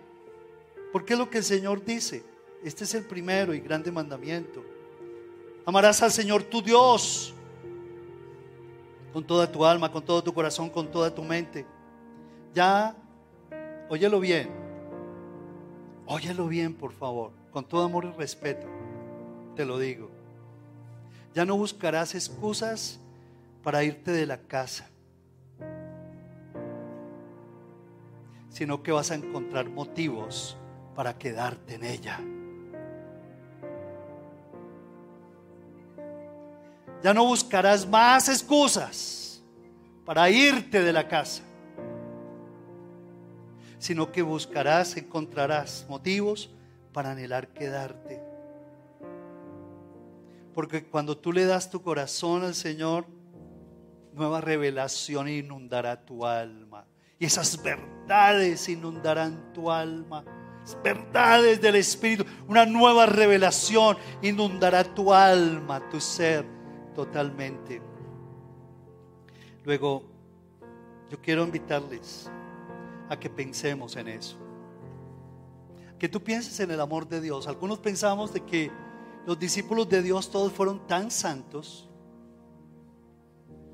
Porque es lo que el Señor dice. Este es el primero y grande mandamiento. Amarás al Señor tu Dios con toda tu alma, con todo tu corazón, con toda tu mente. Ya, óyelo bien. Óyelo bien, por favor, con todo amor y respeto. Te lo digo. Ya no buscarás excusas para irte de la casa, sino que vas a encontrar motivos para quedarte en ella. Ya no buscarás más excusas para irte de la casa, sino que buscarás, encontrarás motivos para anhelar quedarte. Porque cuando tú le das tu corazón al Señor, nueva revelación inundará tu alma. Y esas verdades inundarán tu alma. verdades del Espíritu. Una nueva revelación inundará tu alma, tu ser totalmente. Luego, yo quiero invitarles a que pensemos en eso. Que tú pienses en el amor de Dios. Algunos pensamos de que los discípulos de Dios todos fueron tan santos,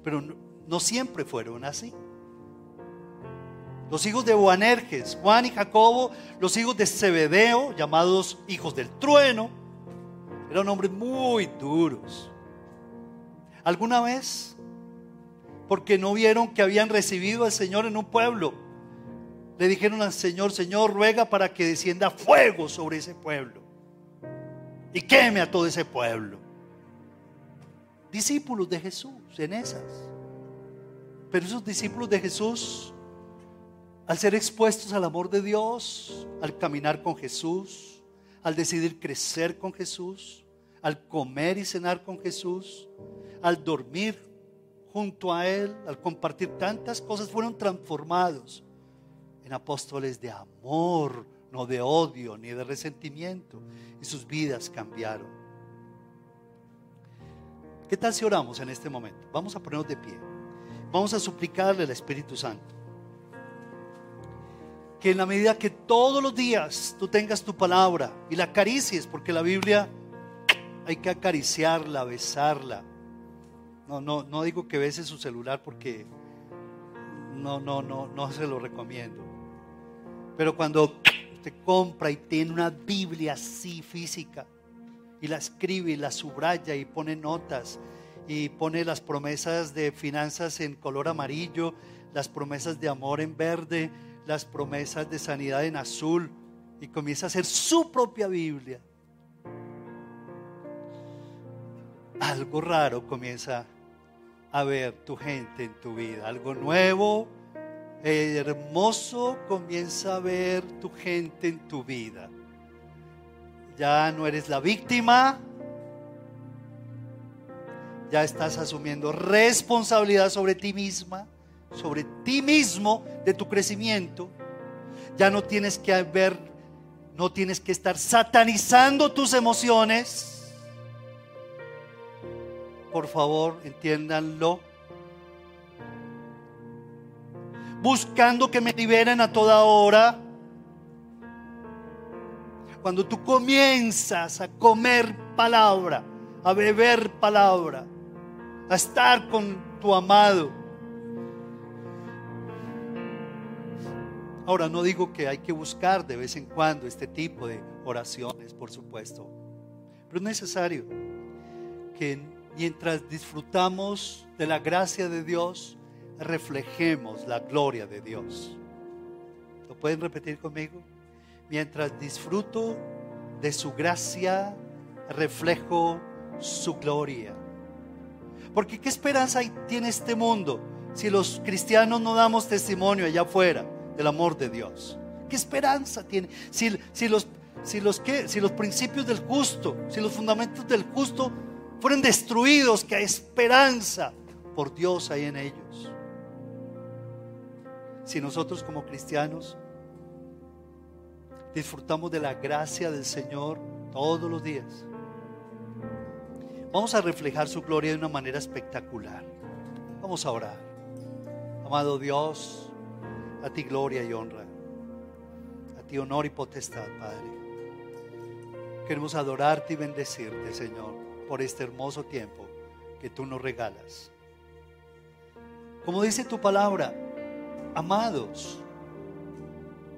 pero no, siempre fueron así. Los hijos de Boanerges, Juan y Jacobo, los hijos de Zebedeo, llamados hijos del trueno, eran hombres muy duros. ¿Alguna vez? Porque no vieron que habían recibido al Señor en un pueblo. Le dijeron al Señor, Señor, ruega para que descienda fuego sobre ese pueblo y queme a todo ese pueblo. Discípulos de Jesús en esas. Pero esos discípulos de Jesús, al ser expuestos al amor de Dios, al caminar con Jesús, al decidir crecer con Jesús, al comer y cenar con Jesús, al dormir junto a Él, al compartir tantas cosas, fueron transformados en apóstoles de amor, no de odio ni de resentimiento, y sus vidas cambiaron. ¿Qué tal si oramos en este momento? Vamos a ponernos de pie. Vamos a suplicarle al Espíritu Santo que en la medida que todos los días tú tengas tu palabra y la acaricies, porque la Biblia hay que acariciarla, besarla. No, no, no digo que beses su celular porque no, no, no, no se lo recomiendo. Pero cuando te compra y tiene una Biblia así física y la escribe y la subraya y pone notas y pone las promesas de finanzas en color amarillo, las promesas de amor en verde, las promesas de sanidad en azul y comienza a hacer su propia Biblia. Algo raro comienza a ver tu gente en tu vida, algo nuevo hermoso comienza a ver tu gente en tu vida. Ya no eres la víctima, ya estás asumiendo responsabilidad sobre ti misma, sobre ti mismo, de tu crecimiento. Ya no tienes que ver, no tienes que estar satanizando tus emociones. Por favor, entiéndanlo. Buscando que me liberen a toda hora. Cuando tú comienzas a comer palabra, a beber palabra, a estar con tu amado. Ahora, no digo que hay que buscar de vez en cuando este tipo de oraciones, por supuesto, pero es necesario que mientras disfrutamos de la gracia de Dios, reflejemos la gloria de Dios. ¿Lo pueden repetir conmigo? Mientras disfruto de su gracia, reflejo su gloria. Porque ¿qué esperanza tiene este mundo si los cristianos no damos testimonio allá afuera del amor de Dios? ¿Qué esperanza tiene? Si, si los, si, los, si los principios del justo, si los fundamentos del justo fueron destruidos, ¿qué esperanza por Dios hay en ellos? Si nosotros como cristianos disfrutamos de la gracia del Señor todos los días, Vamos a reflejar su gloria de una manera espectacular. Vamos a orar. Amado Dios, a ti gloria y honra. A ti honor y potestad, Padre. Queremos adorarte y bendecirte, Señor, por este hermoso tiempo que tú nos regalas. Como dice tu palabra, amados,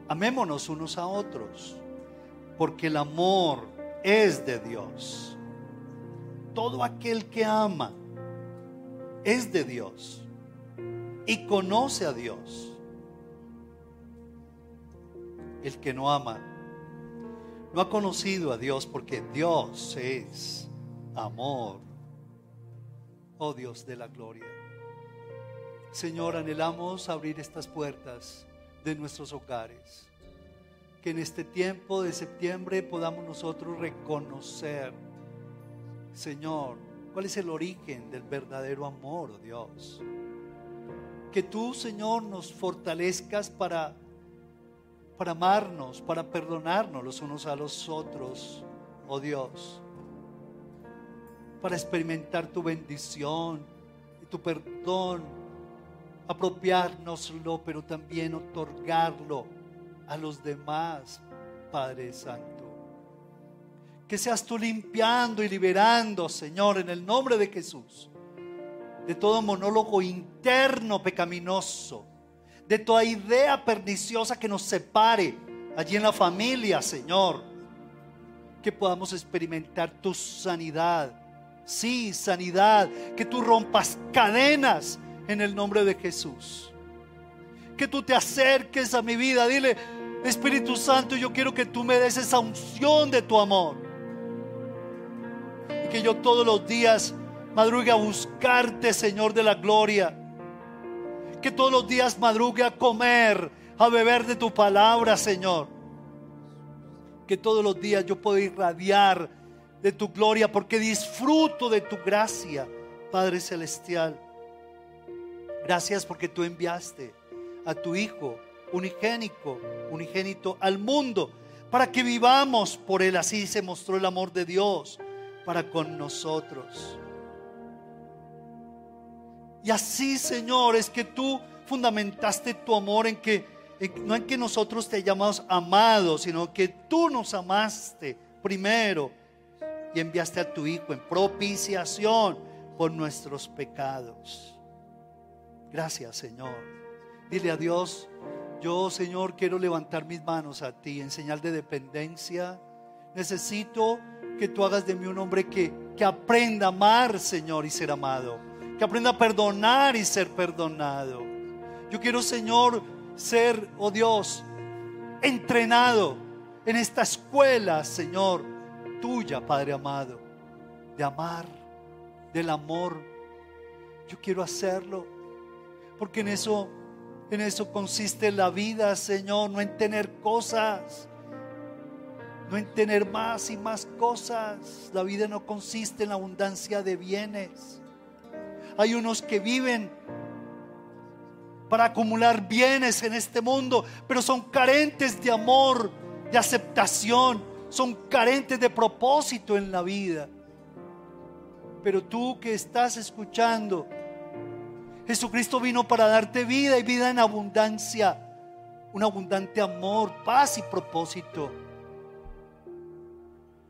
amémonos unos a otros, porque el amor es de Dios todo aquel que ama es de Dios y conoce a Dios. El que no ama no ha conocido a Dios porque Dios es amor. Oh Dios de la gloria. Señor, anhelamos abrir estas puertas de nuestros hogares. Que en este tiempo de septiembre podamos nosotros reconocer Señor, cuál es el origen del verdadero amor, Dios. Que tú, Señor, nos fortalezcas para, para amarnos, para perdonarnos los unos a los otros, oh Dios. Para experimentar tu bendición y tu perdón, apropiárnoslo, pero también otorgarlo a los demás, Padre Santo. Que seas tú limpiando y liberando, Señor, en el nombre de Jesús. De todo monólogo interno pecaminoso. De toda idea perniciosa que nos separe allí en la familia, Señor. Que podamos experimentar tu sanidad. Sí, sanidad. Que tú rompas cadenas en el nombre de Jesús. Que tú te acerques a mi vida. Dile, Espíritu Santo, yo quiero que tú me des esa unción de tu amor que yo todos los días madrugue a buscarte, Señor de la gloria. Que todos los días madrugue a comer, a beber de tu palabra, Señor. Que todos los días yo pueda irradiar de tu gloria porque disfruto de tu gracia, Padre Celestial. Gracias porque tú enviaste a tu Hijo unigénico, unigénito al mundo para que vivamos por él. Así se mostró el amor de Dios para con nosotros. Y así, Señor, es que tú fundamentaste tu amor en que no en que nosotros te llamamos amados, sino que tú nos amaste primero y enviaste a tu Hijo en propiciación por nuestros pecados. Gracias, Señor. Dile a Dios, yo, Señor, quiero levantar mis manos a ti en señal de dependencia. Necesito que tú hagas de mí un hombre que, que aprenda a amar, Señor, y ser amado. Que aprenda a perdonar y ser perdonado. Yo quiero, Señor, ser, oh Dios, entrenado en esta escuela, Señor, tuya, Padre amado, de amar, del amor. Yo quiero hacerlo, porque en eso, en eso consiste la vida, Señor, no en tener cosas, no en tener más y más cosas. La vida no consiste en la abundancia de bienes. Hay unos que viven para acumular bienes en este mundo, pero son carentes de amor, de aceptación, son carentes de propósito en la vida. Pero tú que estás escuchando, Jesucristo vino para darte vida y vida en abundancia, un abundante amor, paz y propósito.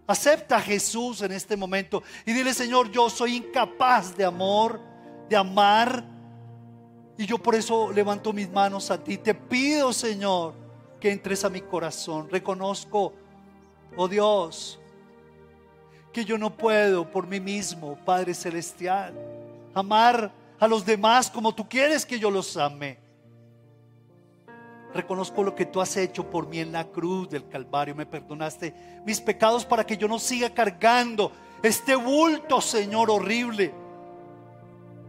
Acepta a Jesús en este momento y dile, Señor, yo soy incapaz de amor, de amar. Y yo por eso levanto mis manos a ti. Te pido, Señor, que entres a mi corazón. Reconozco, oh Dios, que yo no puedo por mí mismo, Padre Celestial, amar a los demás como tú quieres que yo los ame. Reconozco lo que tú has hecho por mí en la cruz del Calvario. Me perdonaste mis pecados para que yo no siga cargando este bulto, Señor, horrible.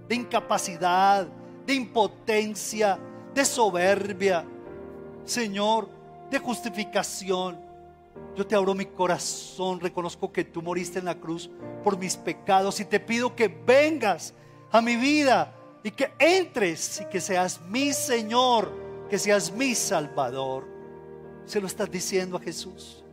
De incapacidad, de impotencia, de soberbia. Señor, de justificación. Yo te abro mi corazón. Reconozco que tú moriste en la cruz por mis pecados. Y te pido que vengas a mi vida y que entres y que seas mi Señor que seas mi Salvador. Se lo estás diciendo a Jesús.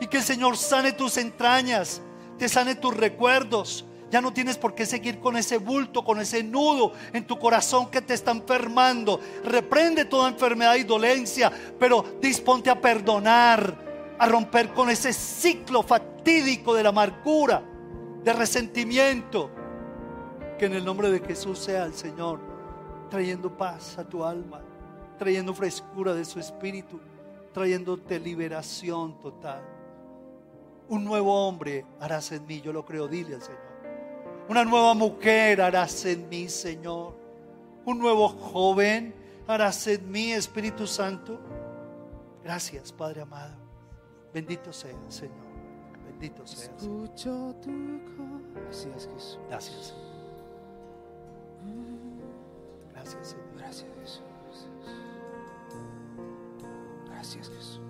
Y que el Señor sane tus entrañas, te sane tus recuerdos. Ya no tienes por qué seguir con ese bulto, con ese nudo en tu corazón que te está enfermando. Reprende toda enfermedad y dolencia, pero disponte a perdonar, a romper con ese ciclo fatídico de la amargura, de resentimiento. Que en el nombre de Jesús sea el Señor trayendo paz a tu alma trayendo frescura de su espíritu, trayéndote liberación total. Un nuevo hombre harás en mí, yo lo creo, dile al Señor. Una nueva mujer harás en mí, Señor. Un nuevo joven harás en mí, Espíritu Santo. Gracias, Padre amado. Bendito sea, Señor. Bendito sea. Escucho tu Gracias, Jesús. Gracias. Gracias, Señor. Gracias, Jesús. Gracias, Jesús.